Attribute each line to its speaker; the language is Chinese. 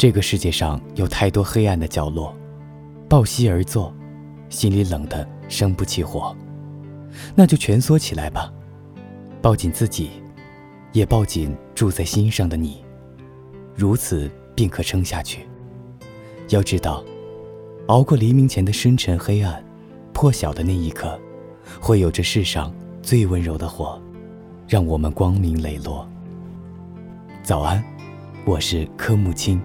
Speaker 1: 这个世界上有太多黑暗的角落，抱膝而坐，心里冷得生不起火，那就蜷缩起来吧，抱紧自己，也抱紧住在心上的你，如此便可撑下去。要知道，熬过黎明前的深沉黑暗，破晓的那一刻，会有这世上最温柔的火，让我们光明磊落。早安，我是柯木青。